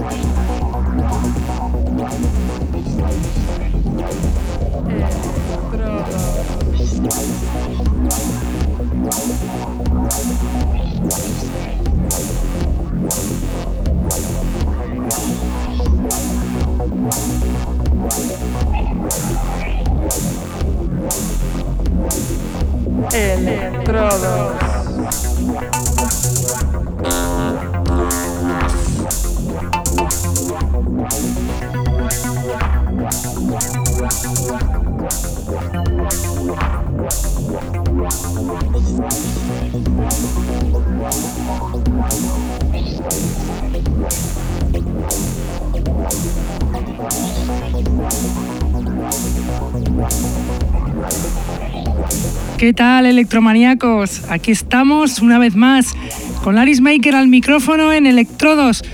Estrada. Electrodos. ¿Qué tal, electromaníacos? Aquí estamos una vez más con Laris Maker al micrófono en Electrodos.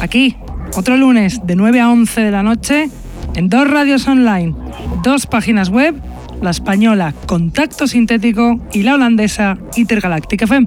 Aquí, otro lunes de 9 a 11 de la noche en dos radios online, dos páginas web, la española Contacto Sintético y la holandesa Intergalactic FM.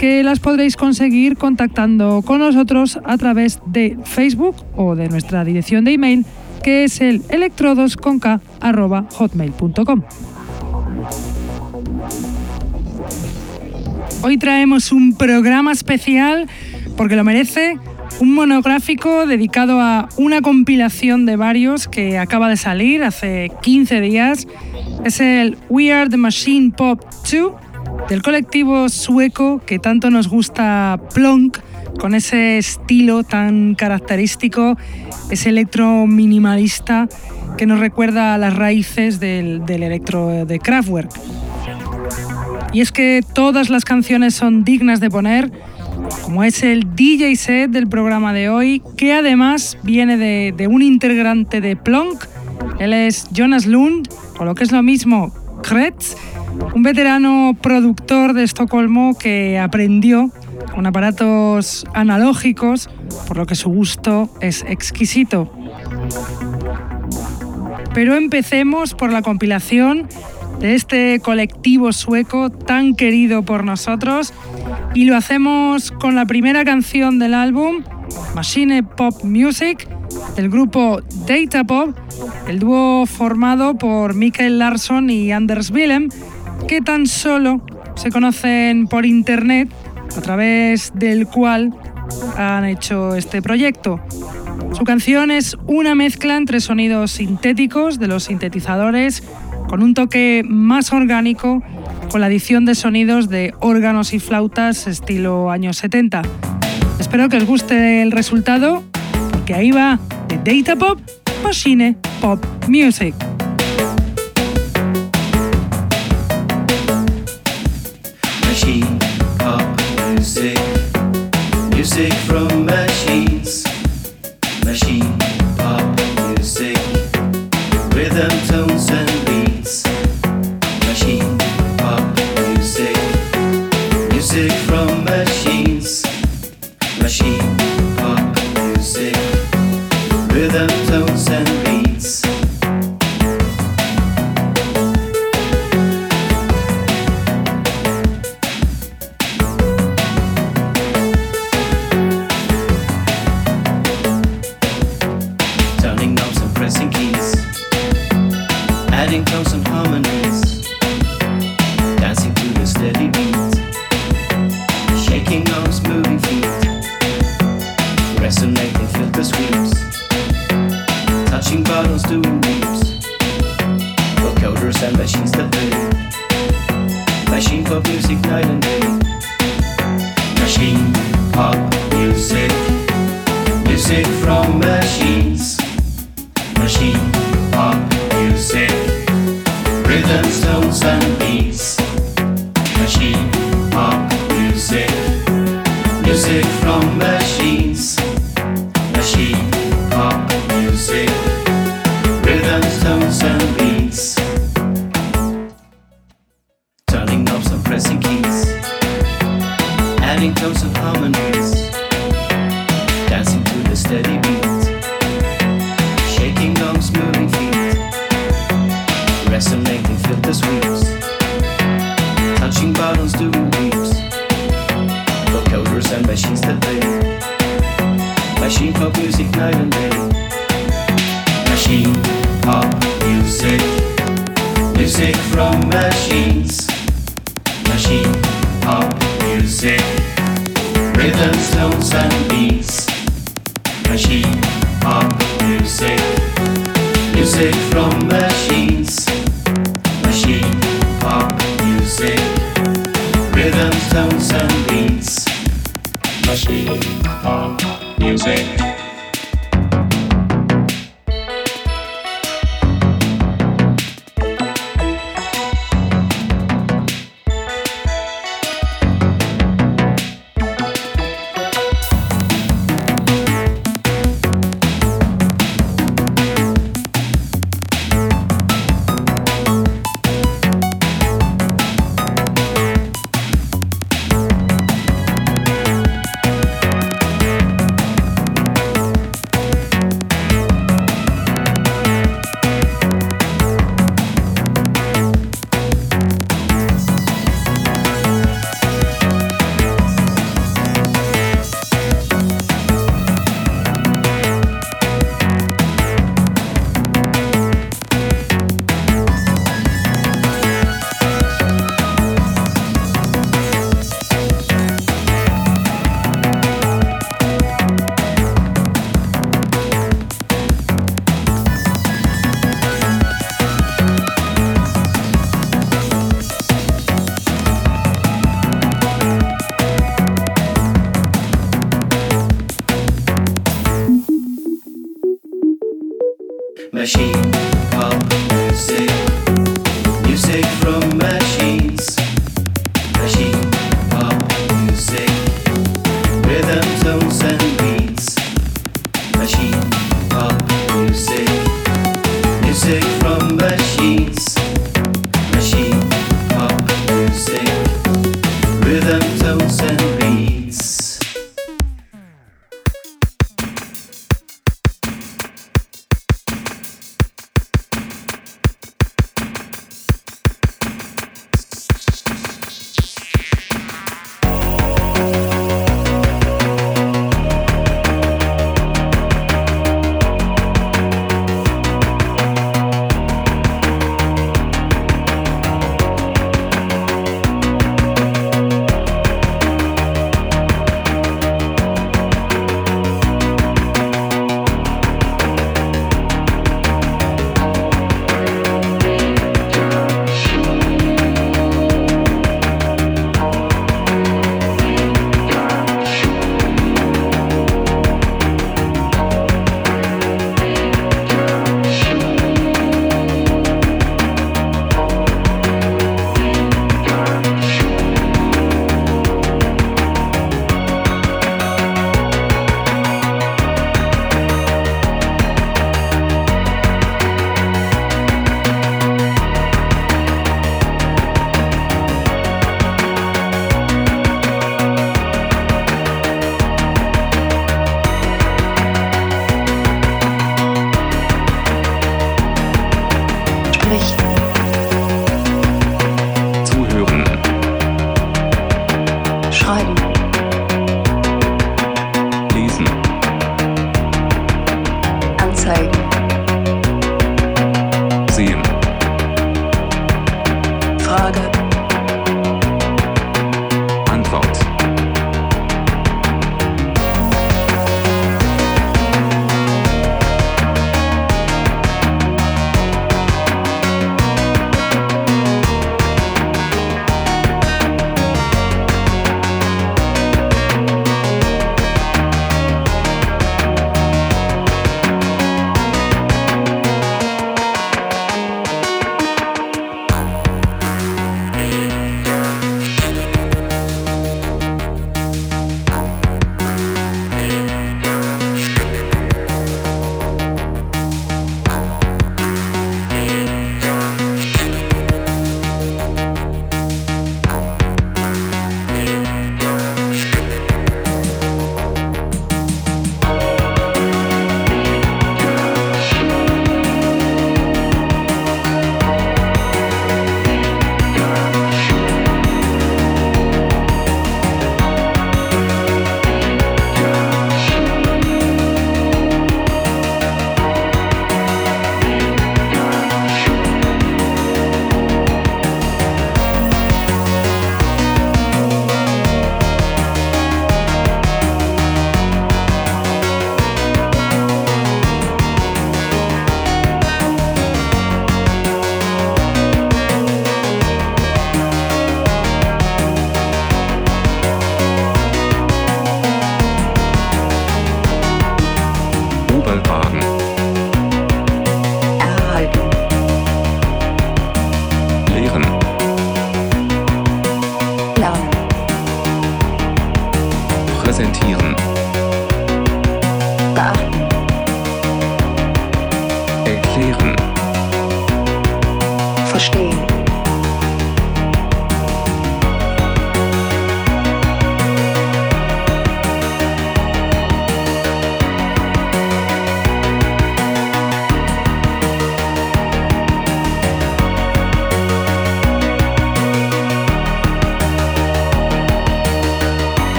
que las podréis conseguir contactando con nosotros a través de Facebook o de nuestra dirección de email que es el electrodosconk.hotmail.com. Hoy traemos un programa especial porque lo merece, un monográfico dedicado a una compilación de varios que acaba de salir hace 15 días. Es el We Are the Machine Pop 2 del colectivo sueco que tanto nos gusta Plonk, con ese estilo tan característico, ese electro minimalista que nos recuerda a las raíces del, electro de Kraftwerk. Y es que todas las canciones son dignas de poner, como es el DJ set del programa de hoy, que además viene de, de un integrante de Plonk. Él es Jonas Lund, o lo que es lo mismo, Kretz, un veterano productor de Estocolmo que aprendió con aparatos analógicos, por lo que su gusto es exquisito. Pero empecemos por la compilación de este colectivo sueco tan querido por nosotros y lo hacemos con la primera canción del álbum, Machine Pop Music, del grupo Data Pop, el dúo formado por Mikael Larsson y Anders Willem, que tan solo se conocen por internet, a través del cual han hecho este proyecto. Su canción es una mezcla entre sonidos sintéticos de los sintetizadores con un toque más orgánico con la adición de sonidos de órganos y flautas estilo años 70. Espero que os guste el resultado, porque ahí va de Data Pop Machine Pop Music. Music from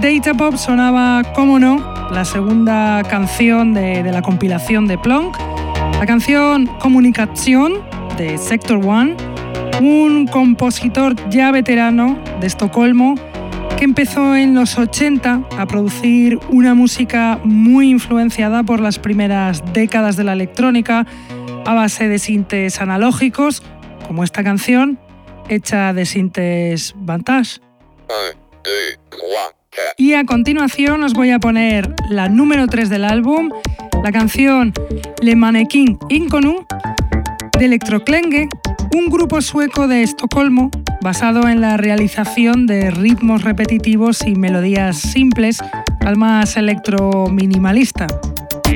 Data Pop sonaba, como no, la segunda canción de, la compilación de Plonk, la canción Comunicación de Sector One, un compositor ya veterano de Estocolmo que empezó en los 80 a producir una música muy influenciada por las primeras décadas de la electrónica a base de sintes analógicos, como esta canción, hecha de sintes Vantage. Y a continuación os voy a poner la número 3 del álbum, la canción Le Mannequin Inconu de Electroklenge, un grupo sueco de Estocolmo basado en la realización de ritmos repetitivos y melodías simples al más electro-minimalista.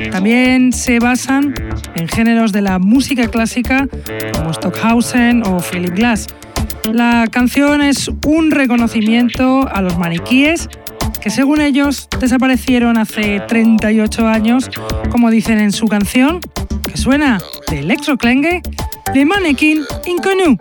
También se basan en géneros de la música clásica como Stockhausen o Philip Glass. La canción es un reconocimiento a los maniquíes que según ellos desaparecieron hace 38 años, como dicen en su canción, que suena de Electroclenge, de Mannequin Inconnu.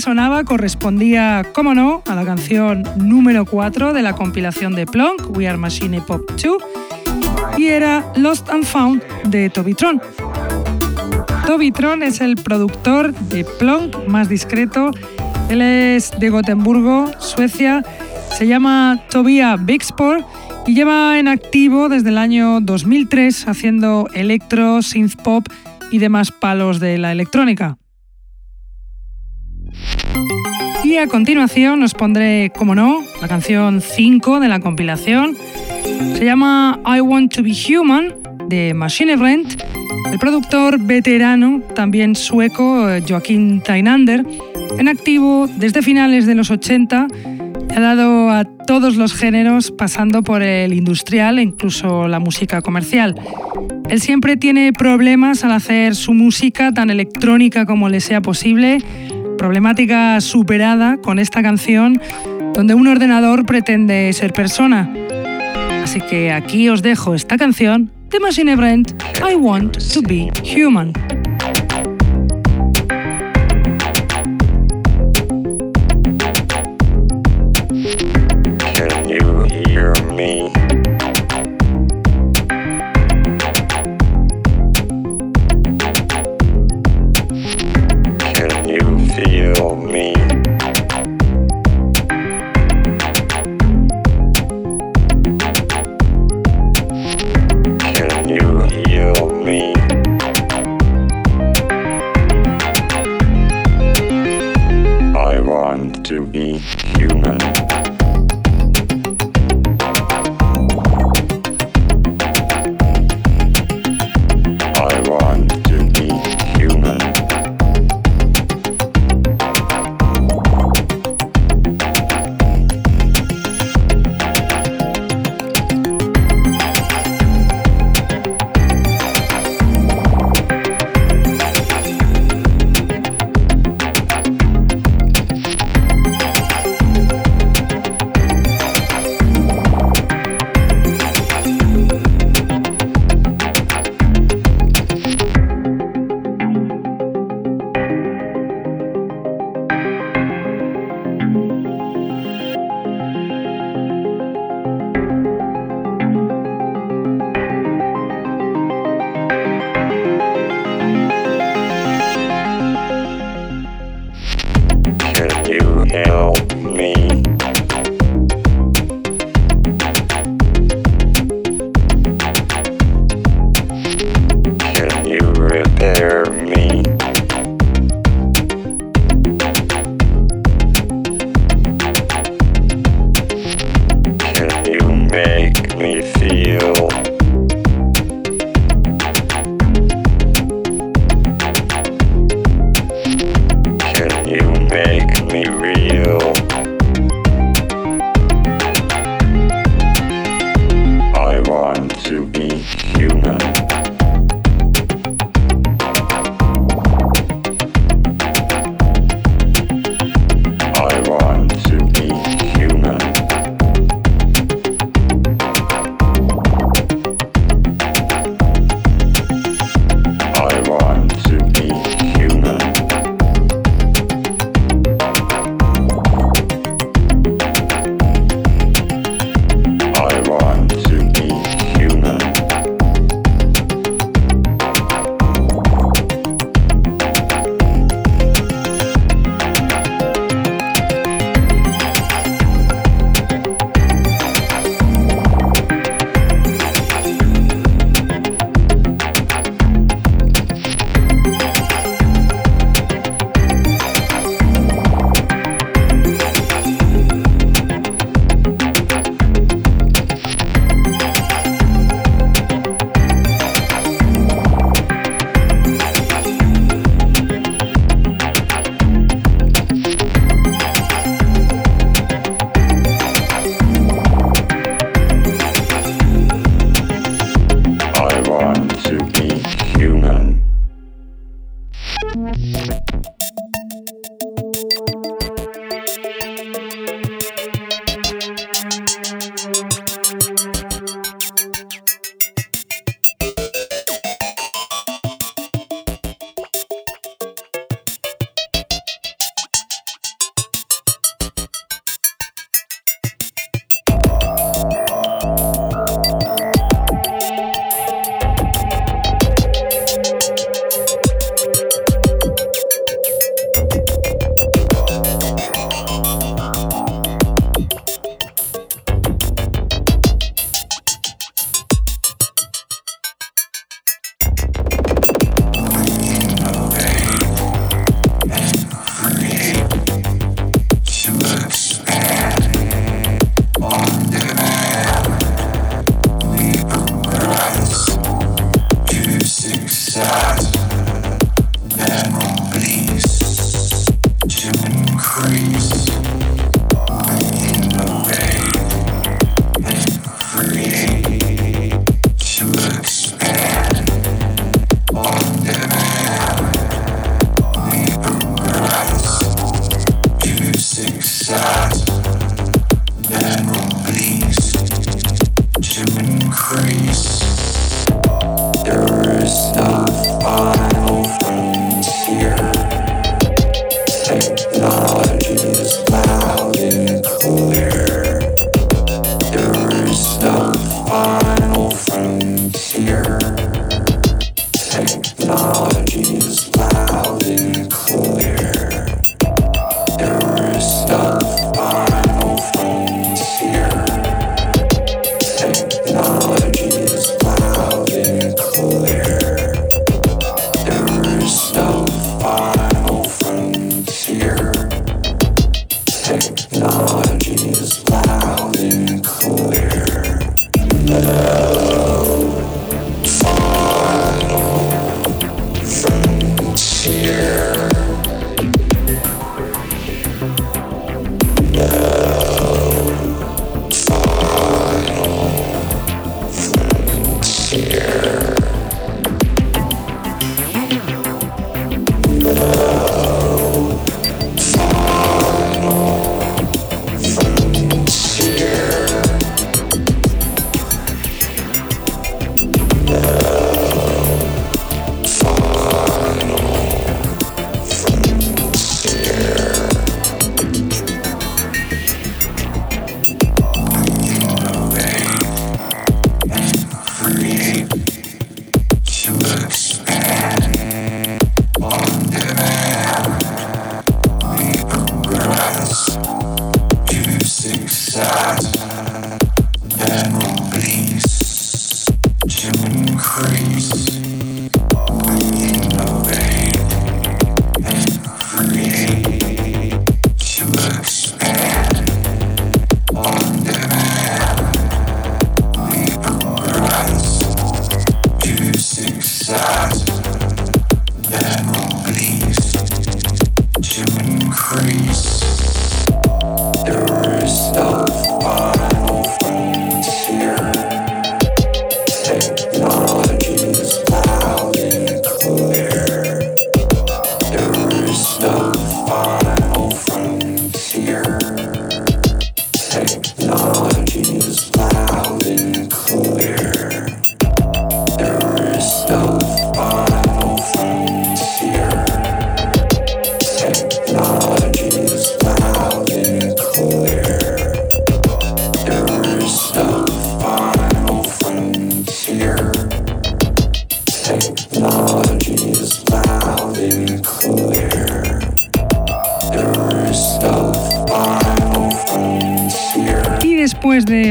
Sonaba correspondía, como no, a la canción número 4 de la compilación de Plonk, We Are Machine Pop 2, y era Lost and Found de Tobitron. Tobitron es el productor de Plonk más discreto. Él es de Gotemburgo, Suecia. Se llama Tobia Bigsport y lleva en activo desde el año 2003 haciendo electro, synth pop y demás palos de la electrónica. A continuación os pondré, como no, la canción 5 de la compilación. Se llama I Want to Be Human de Machine Rent. El productor veterano, también sueco, Joaquín Tainander, en activo desde finales de los 80, ha dado a todos los géneros, pasando por el industrial e incluso la música comercial. Él siempre tiene problemas al hacer su música tan electrónica como le sea posible, problemática superada con esta canción donde un ordenador pretende ser persona. Así que aquí os dejo esta canción de Machine Brent, I Want to Be Human.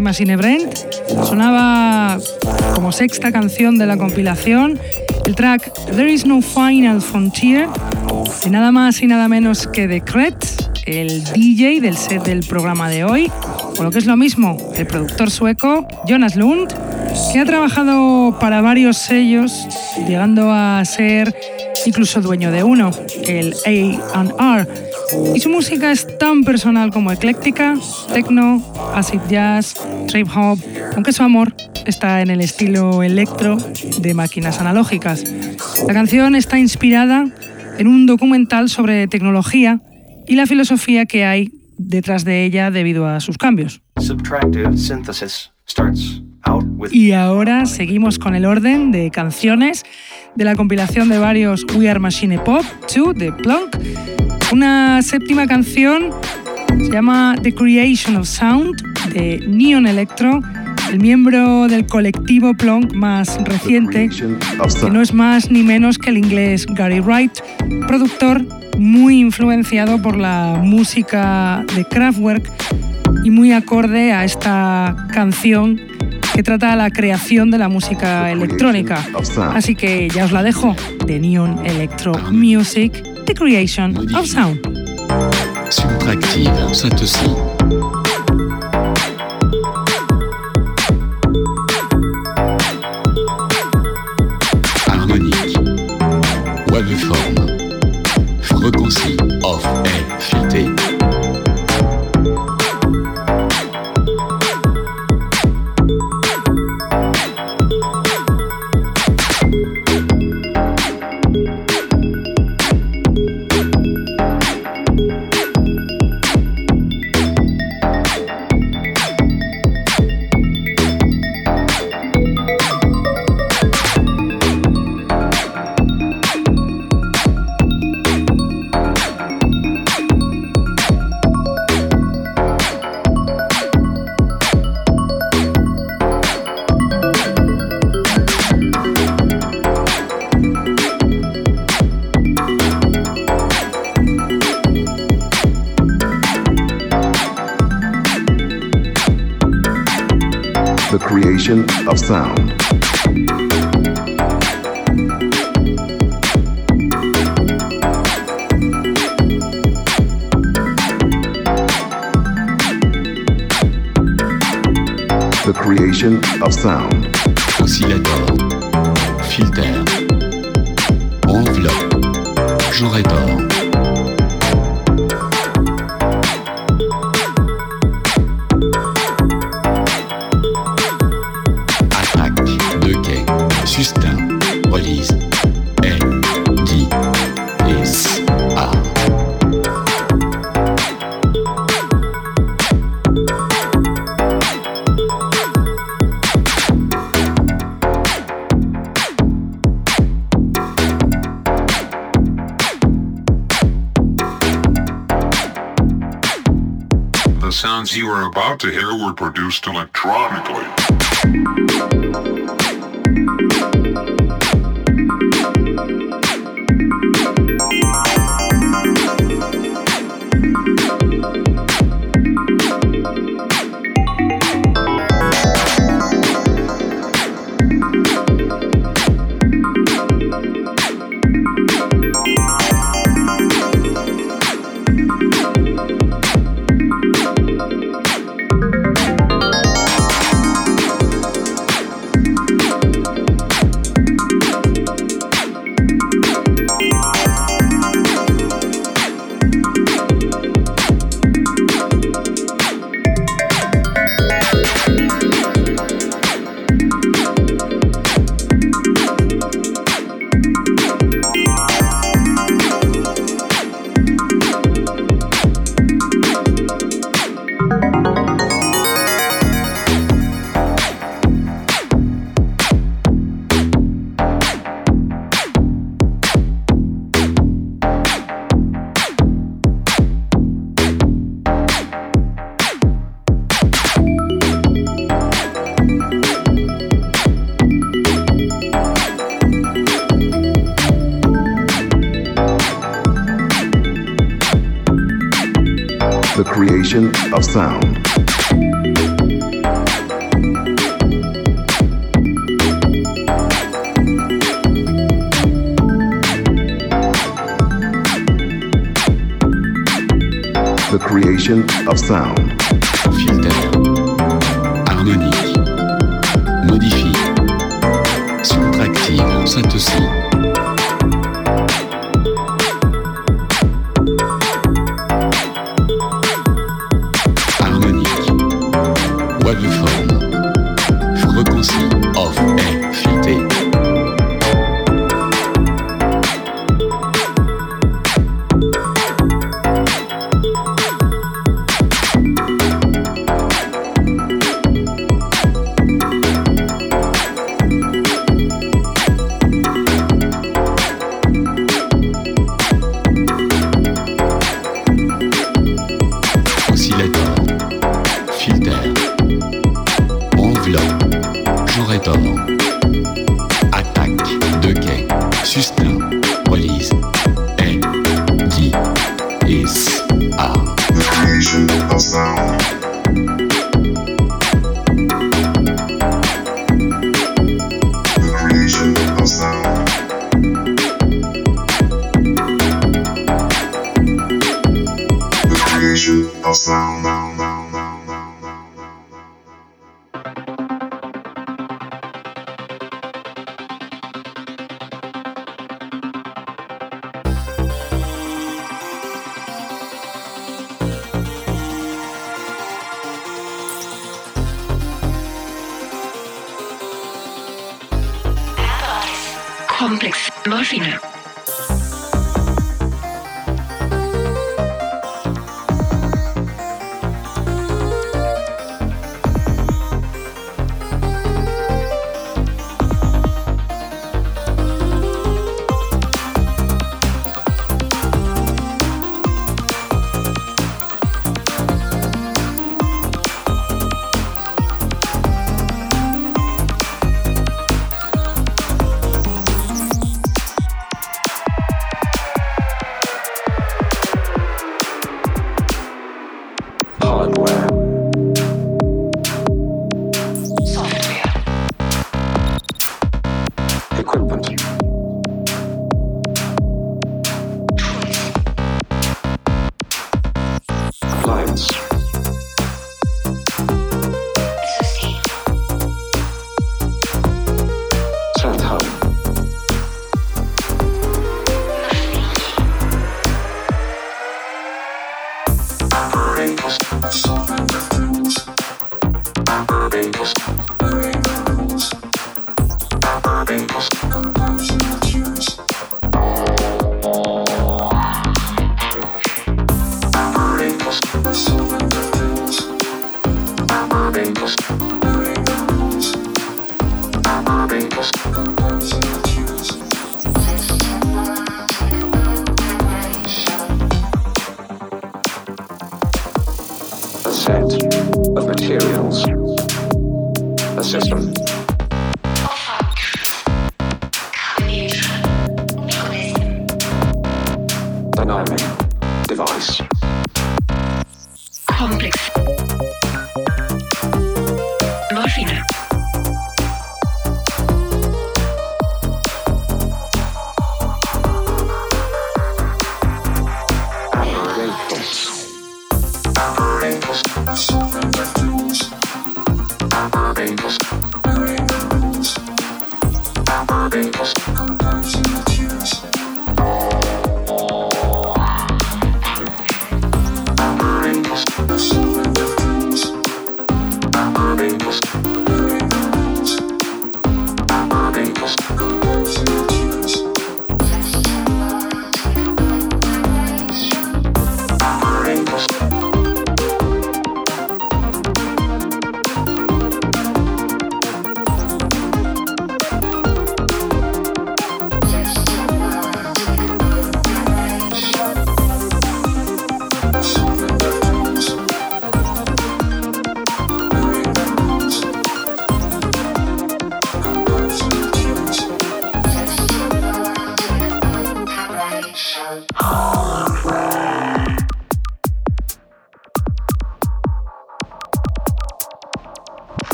Machine Brent. Sonaba como sexta canción de la compilación el track There Is No Final Frontier de nada más y nada menos que de Kretz, el DJ del set del programa de hoy, o lo que es lo mismo, el productor sueco Jonas Lund, que ha trabajado para varios sellos, llegando a ser incluso dueño de uno, el A&R y su música es tan personal como ecléctica, techno, acid jazz, trip hop, aunque su amor está en el estilo electro de máquinas analógicas. La canción está inspirada en un documental sobre tecnología y la filosofía que hay detrás de ella debido a sus cambios. Y ahora seguimos con el orden de canciones de la compilación de varios We Are Machine Pop 2 de Plunk. Una séptima canción se llama The Creation of Sound de Neon Electro, el miembro del colectivo Plonk más reciente, que no es más ni menos que el inglés Gary Wright, productor muy influenciado por la música de Kraftwerk y muy acorde a esta canción que trata la creación de la música electrónica. Así que ya os la dejo, de Neon Electro Music The Creation of Sound. Subtractive, Harmonique. Waveform. Fréquency off et filtré. You are about to hear were produced electronically.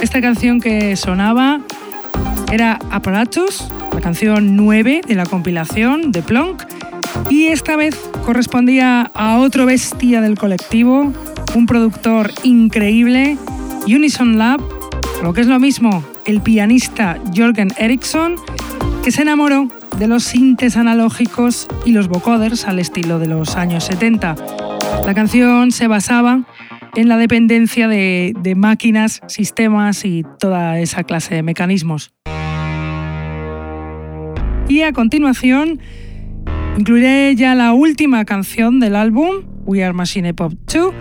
Esta canción que sonaba era Apparatus, la canción 9 de la compilación de Plonk, y esta vez correspondía a otro bestia del colectivo, un productor increíble, Unison Lab, lo que es lo mismo, el pianista Jorgen Eriksson, que se enamoró de los sintes analógicos y los vocoders al estilo de los años 70. La canción se basaba en la dependencia de, de máquinas, sistemas y toda esa clase de mecanismos. Y a continuación incluiré ya la última canción del álbum, We Are Machine Pop 2,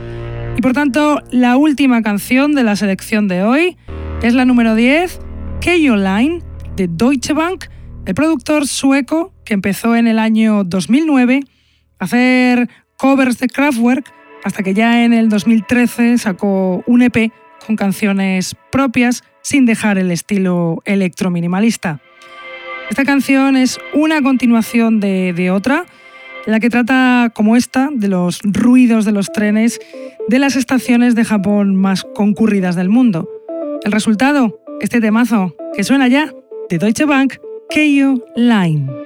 y por tanto la última canción de la selección de hoy es la número 10, KO Line, de Deutsche Bank, el productor sueco que empezó en el año 2009 a hacer covers de Kraftwerk hasta que ya en el 2013 sacó un EP con canciones propias sin dejar el estilo electro-minimalista. Esta canción es una continuación de, otra, la que trata, como esta, de los ruidos de los trenes de las estaciones de Japón más concurridas del mundo. El resultado, este temazo, que suena ya, de Deutsche Bank, Keio Line.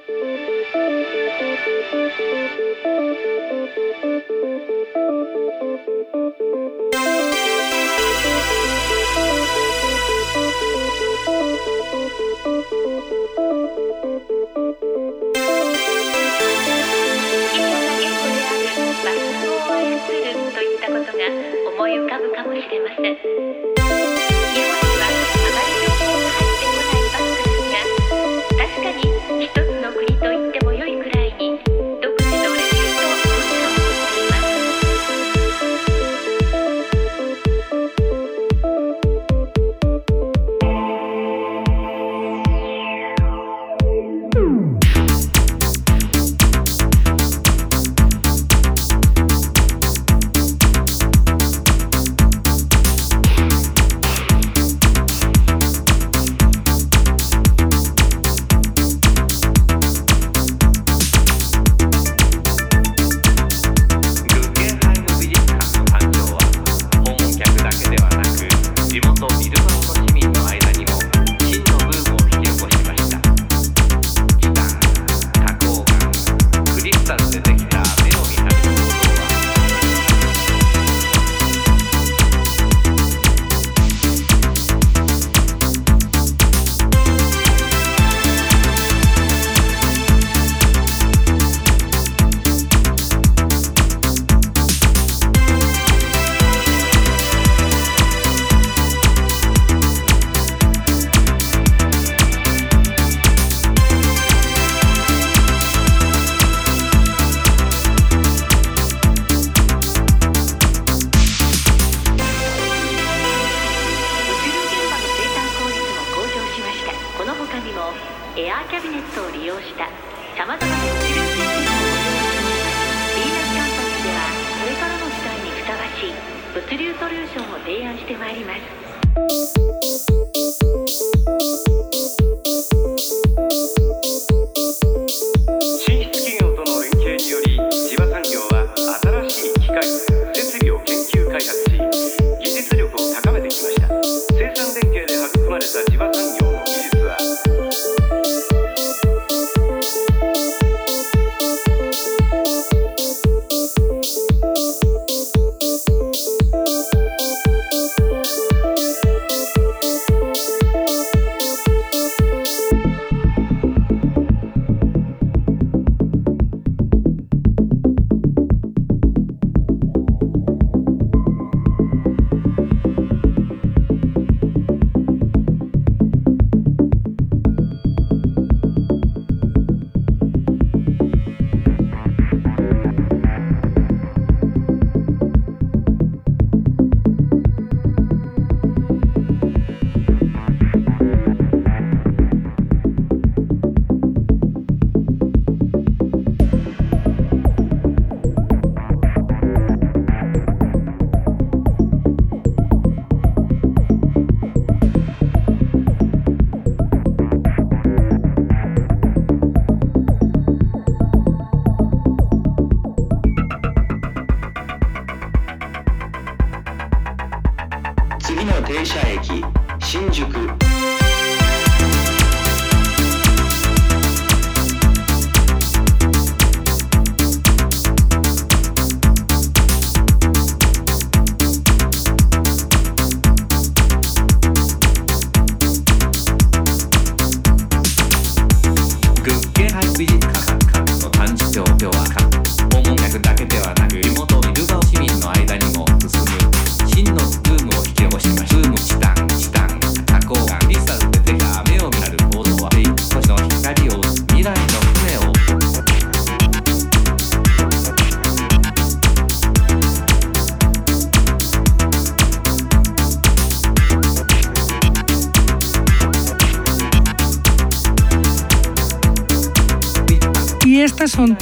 ね。キャビネットを利用したさまざまな物流システムをご用意していますビーナスカンパニーではこれからの時代にふさわしい物流ソリューションを提案してまいります。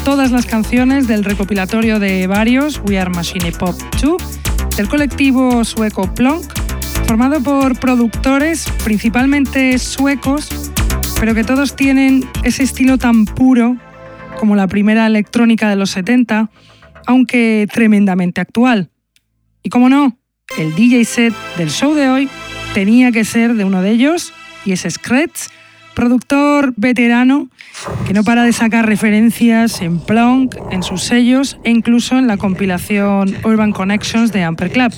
Todas las canciones del recopilatorio de varios We Are Machine Pop 2 del colectivo sueco Plonk, formado por productores principalmente suecos, pero que todos tienen ese estilo tan puro como la primera electrónica de los 70, aunque tremendamente actual. Y como no, el DJ set del show de hoy tenía que ser de uno de ellos, y es Scratch, productor veterano que no para de sacar referencias en Plonk, en sus sellos e incluso en la compilación Urban Connections de Amper Club.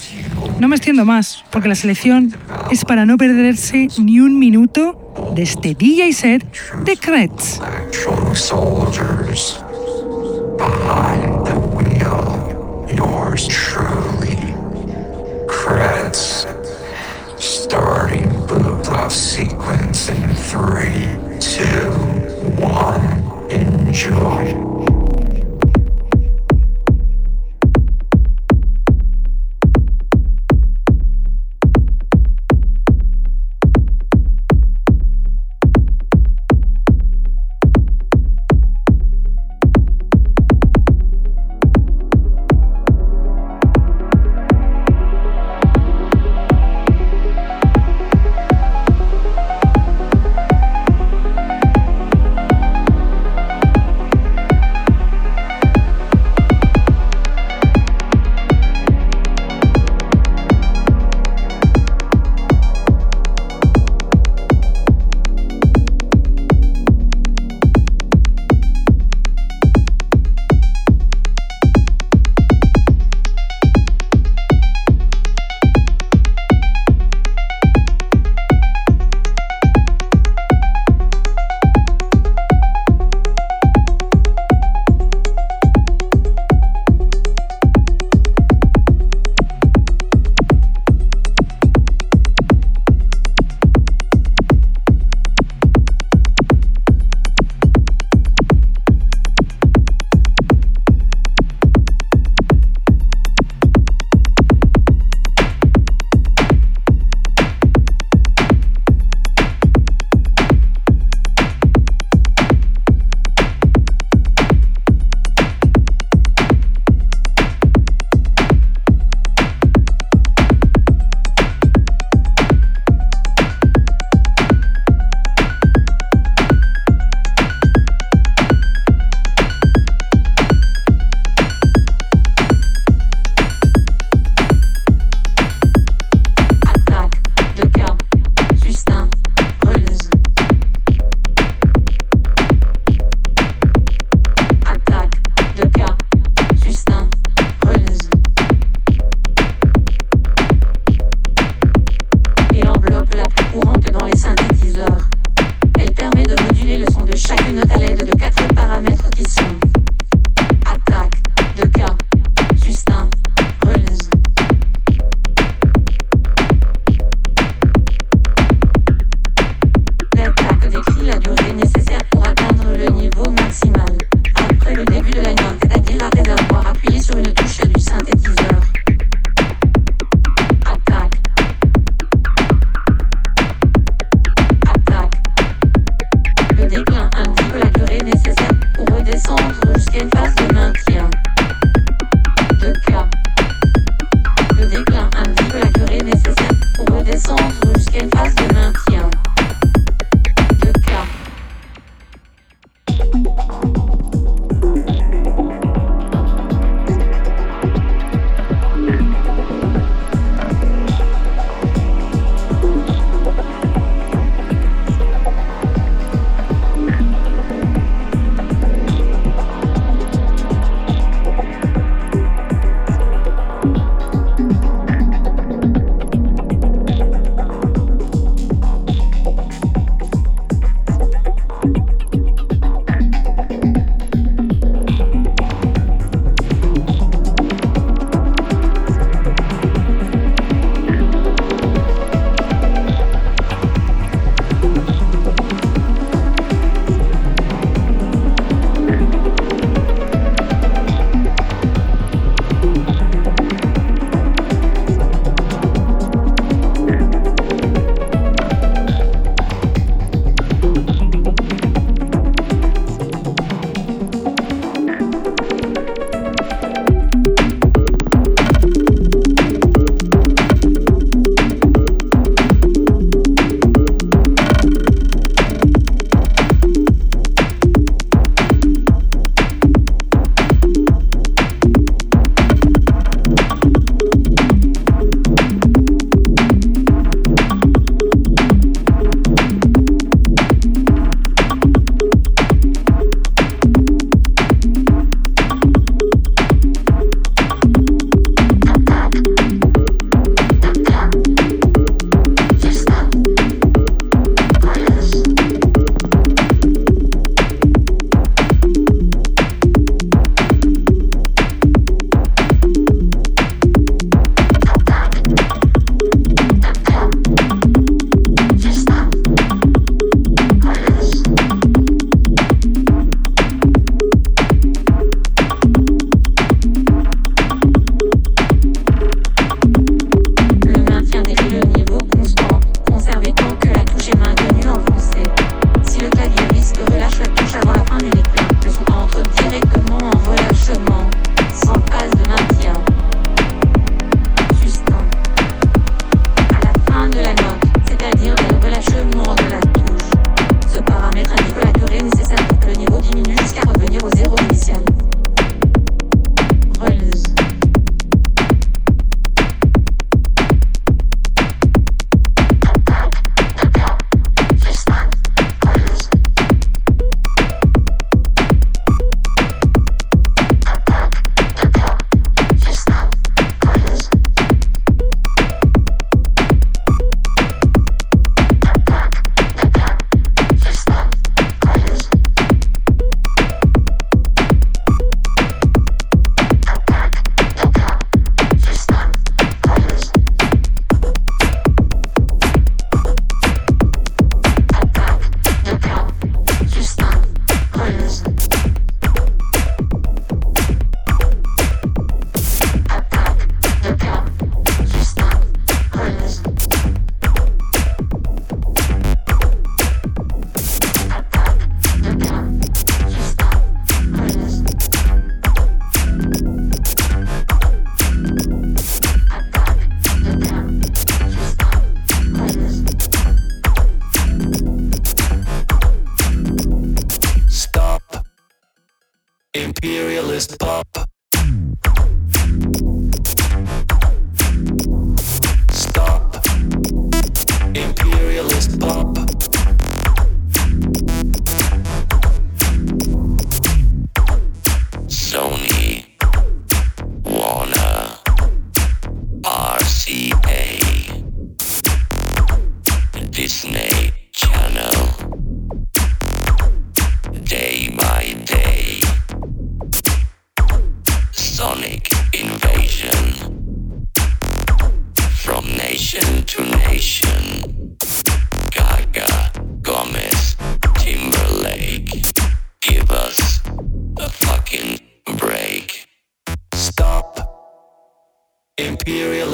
No me extiendo más, porque la selección es para no perderse ni un minuto de este DJ set de Kretz. Starting three, two, one. Enjoy.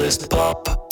Imperialist pop.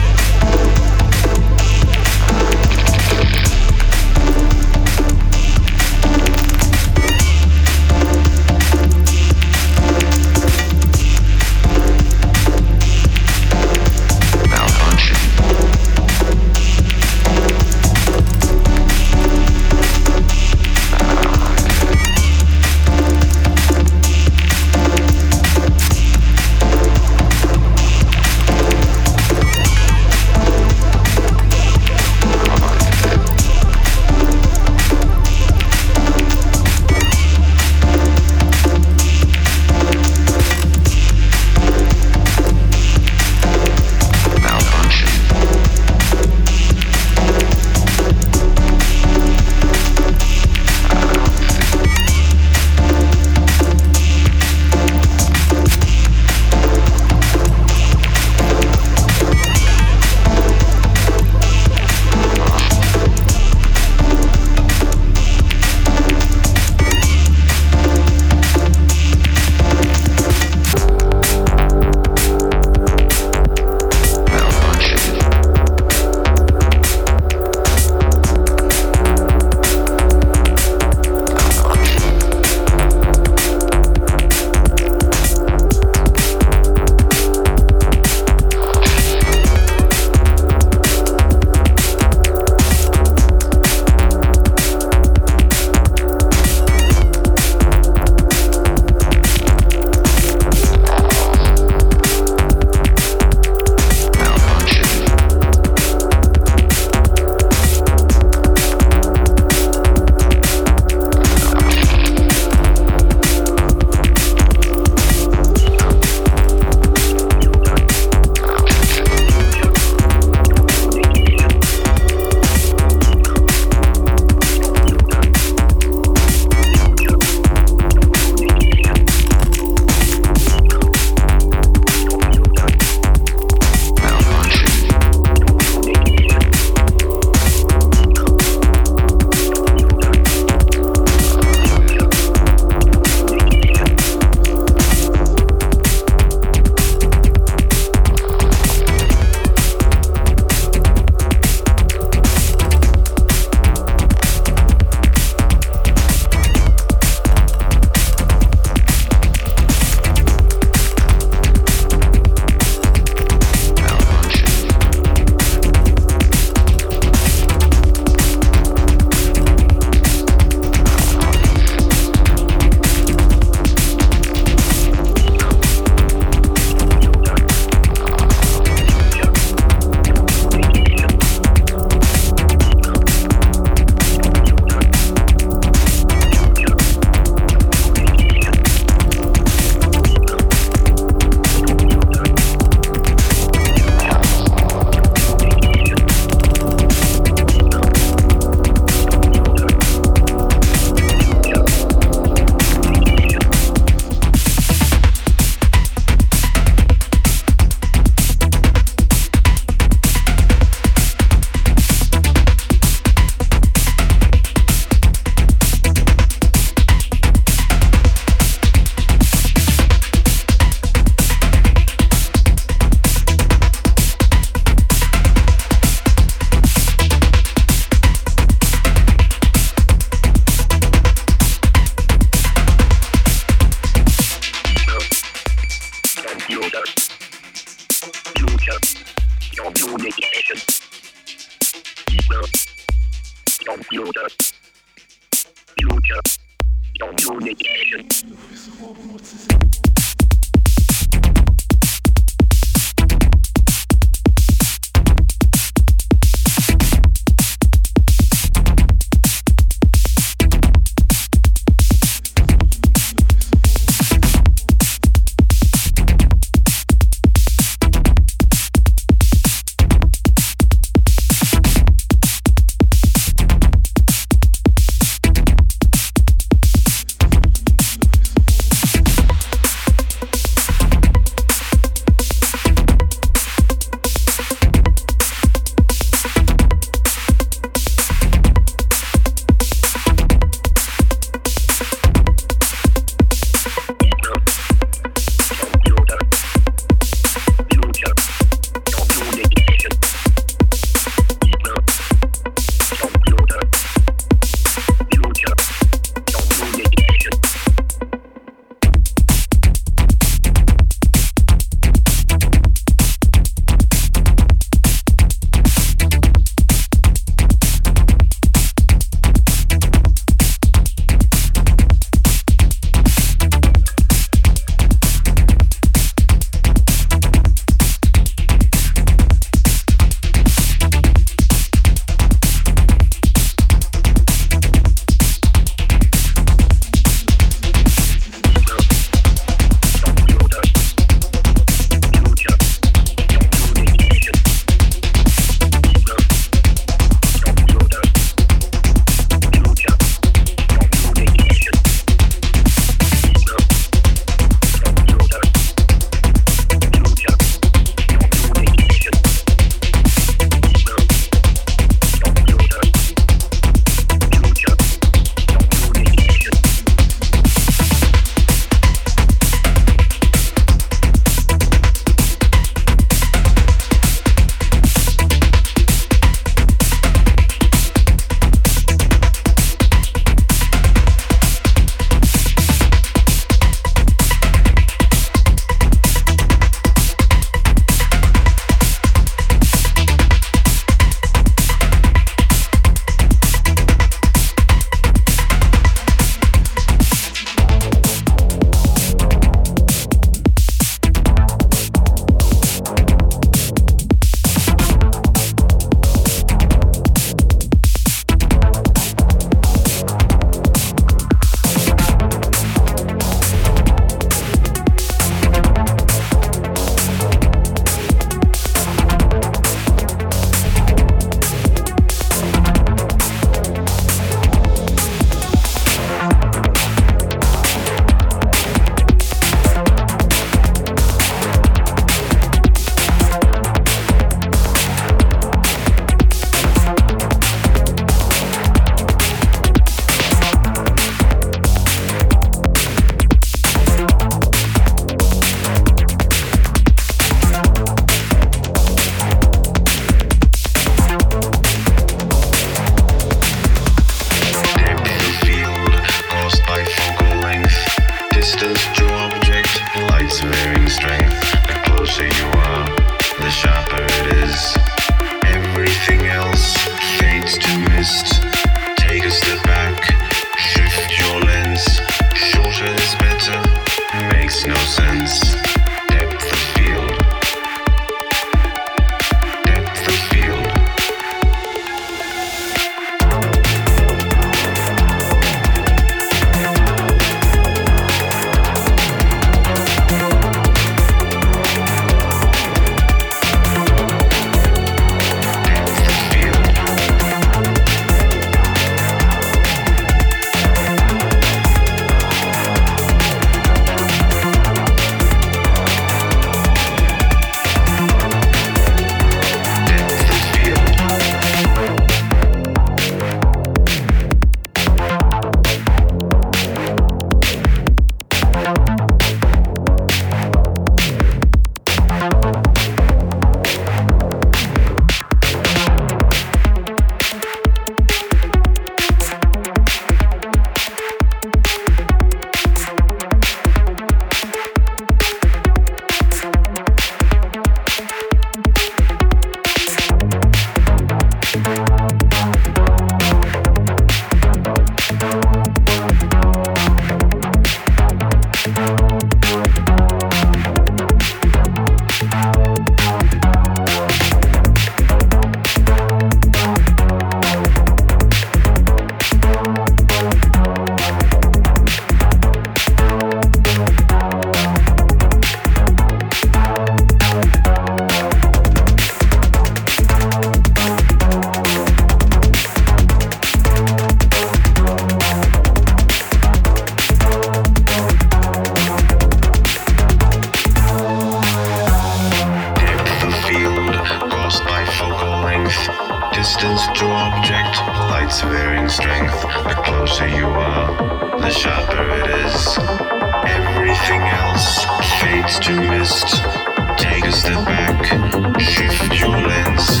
step back, shift your lens.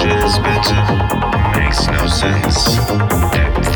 Is better, makes no sense. Depth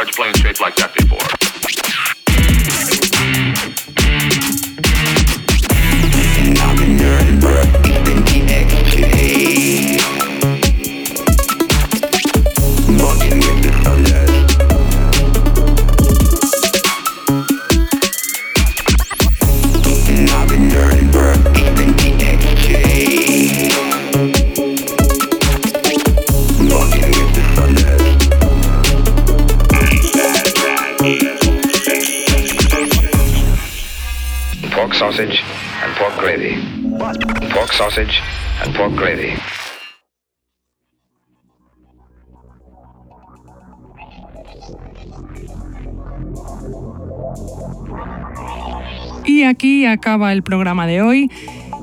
large plane shaped like that before. Sausage and pork gravy. Y aquí acaba el programa de hoy,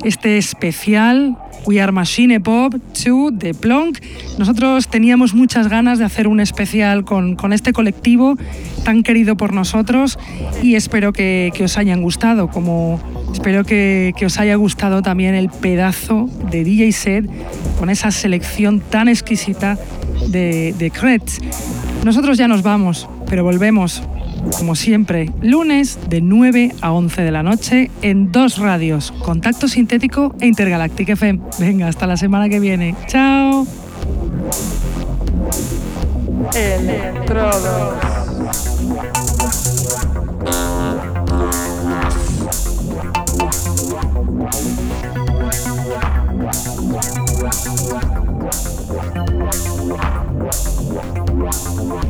este especial We Are Machine Pop 2 de Plonk. Nosotros teníamos muchas ganas de hacer un especial con, con este colectivo tan querido por nosotros y espero que, que os hayan gustado, como espero que, os haya gustado también el pedazo de DJ set con esa selección tan exquisita de, de. Nosotros ya nos vamos, pero volvemos como siempre, lunes de 9 a 11 de la noche en dos radios, Contacto Sintético e Intergalactic FM. Venga, hasta la semana que viene. Chao.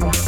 Thank